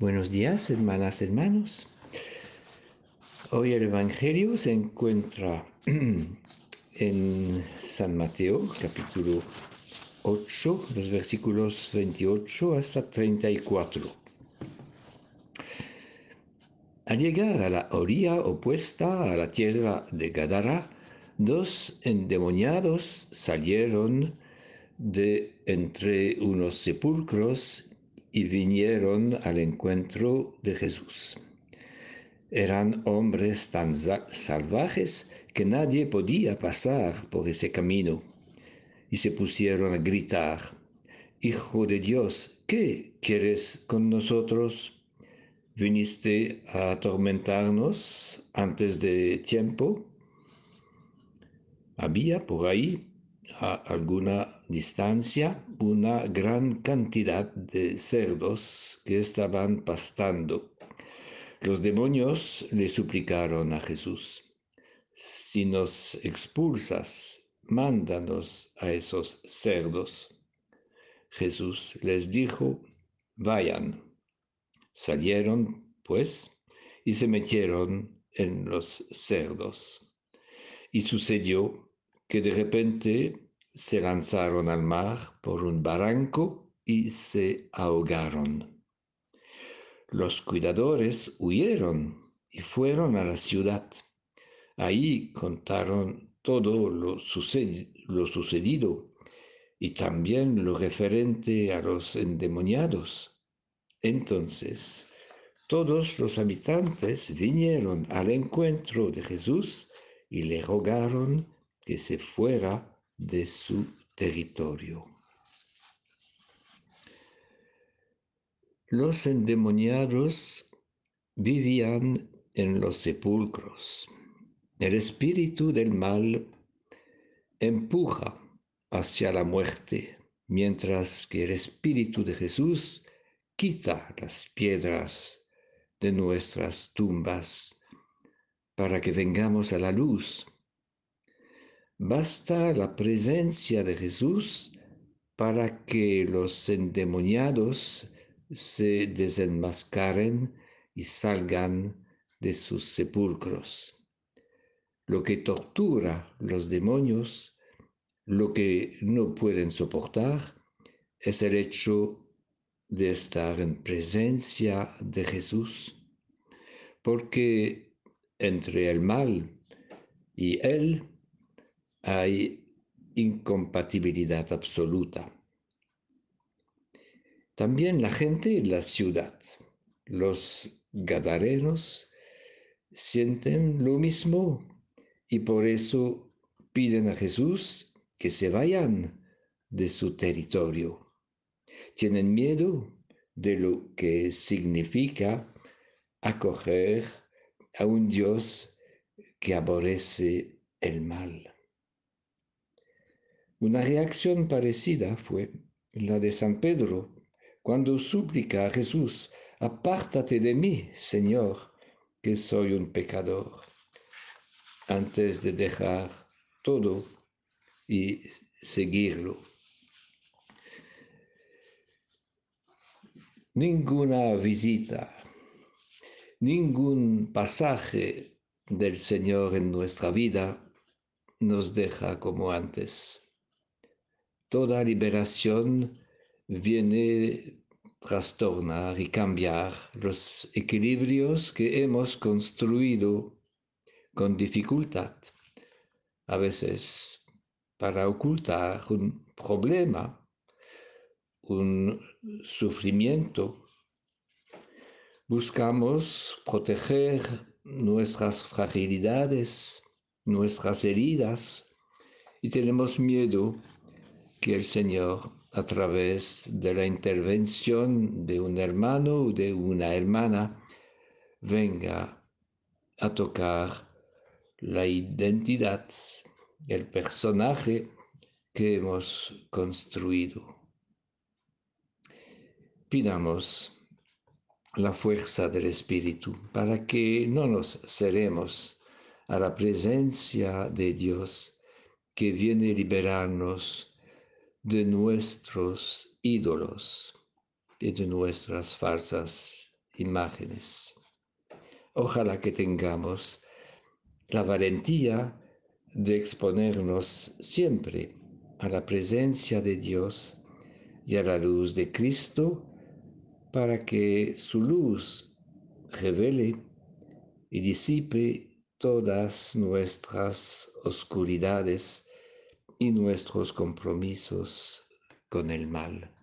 Buenos días, hermanas, hermanos. Hoy el Evangelio se encuentra en San Mateo, capítulo 8, los versículos 28 hasta 34. Al llegar a la orilla opuesta a la tierra de Gadara, dos endemoniados salieron de entre unos sepulcros y vinieron al encuentro de Jesús. Eran hombres tan salvajes que nadie podía pasar por ese camino y se pusieron a gritar, Hijo de Dios, ¿qué quieres con nosotros? ¿Viniste a atormentarnos antes de tiempo? Había por ahí a alguna distancia una gran cantidad de cerdos que estaban pastando. Los demonios le suplicaron a Jesús, si nos expulsas, mándanos a esos cerdos. Jesús les dijo, vayan. Salieron, pues, y se metieron en los cerdos. Y sucedió que de repente se lanzaron al mar por un barranco y se ahogaron. Los cuidadores huyeron y fueron a la ciudad. Ahí contaron todo lo, sucedido y también lo referente a los endemoniados. Entonces, todos los habitantes vinieron al encuentro de Jesús y le rogaron que se fuera de su territorio. Los endemoniados vivían en los sepulcros. El espíritu del mal empuja hacia la muerte, mientras que el espíritu de Jesús quita las piedras de nuestras tumbas para que vengamos a la luz Basta la presencia de Jesús para que los endemoniados se desenmascaren y salgan de sus sepulcros. Lo que tortura los demonios, lo que no pueden soportar, es el hecho de estar en presencia de Jesús, porque entre el mal y Él hay incompatibilidad absoluta. También la gente en la ciudad, los gadarenos, sienten lo mismo y por eso piden a Jesús que se vayan de su territorio. Tienen miedo de lo que significa acoger a un Dios que aborrece el mal. Una reacción parecida fue la de San Pedro cuando suplica a Jesús, apártate de mí, Señor, que soy un pecador, antes de dejar todo y seguirlo. Ninguna visita, ningún pasaje del Señor en nuestra vida nos deja como antes. Toda liberación viene trastornar y cambiar los equilibrios que hemos construido con dificultad, a veces para ocultar un problema, un sufrimiento. Buscamos proteger nuestras fragilidades, nuestras heridas y tenemos miedo que el Señor, a través de la intervención de un hermano o de una hermana, venga a tocar la identidad, el personaje que hemos construido. Pidamos la fuerza del Espíritu para que no nos cerremos a la presencia de Dios que viene a liberarnos de nuestros ídolos y de nuestras falsas imágenes. Ojalá que tengamos la valentía de exponernos siempre a la presencia de Dios y a la luz de Cristo para que su luz revele y disipe todas nuestras oscuridades y nuestros compromisos con el mal.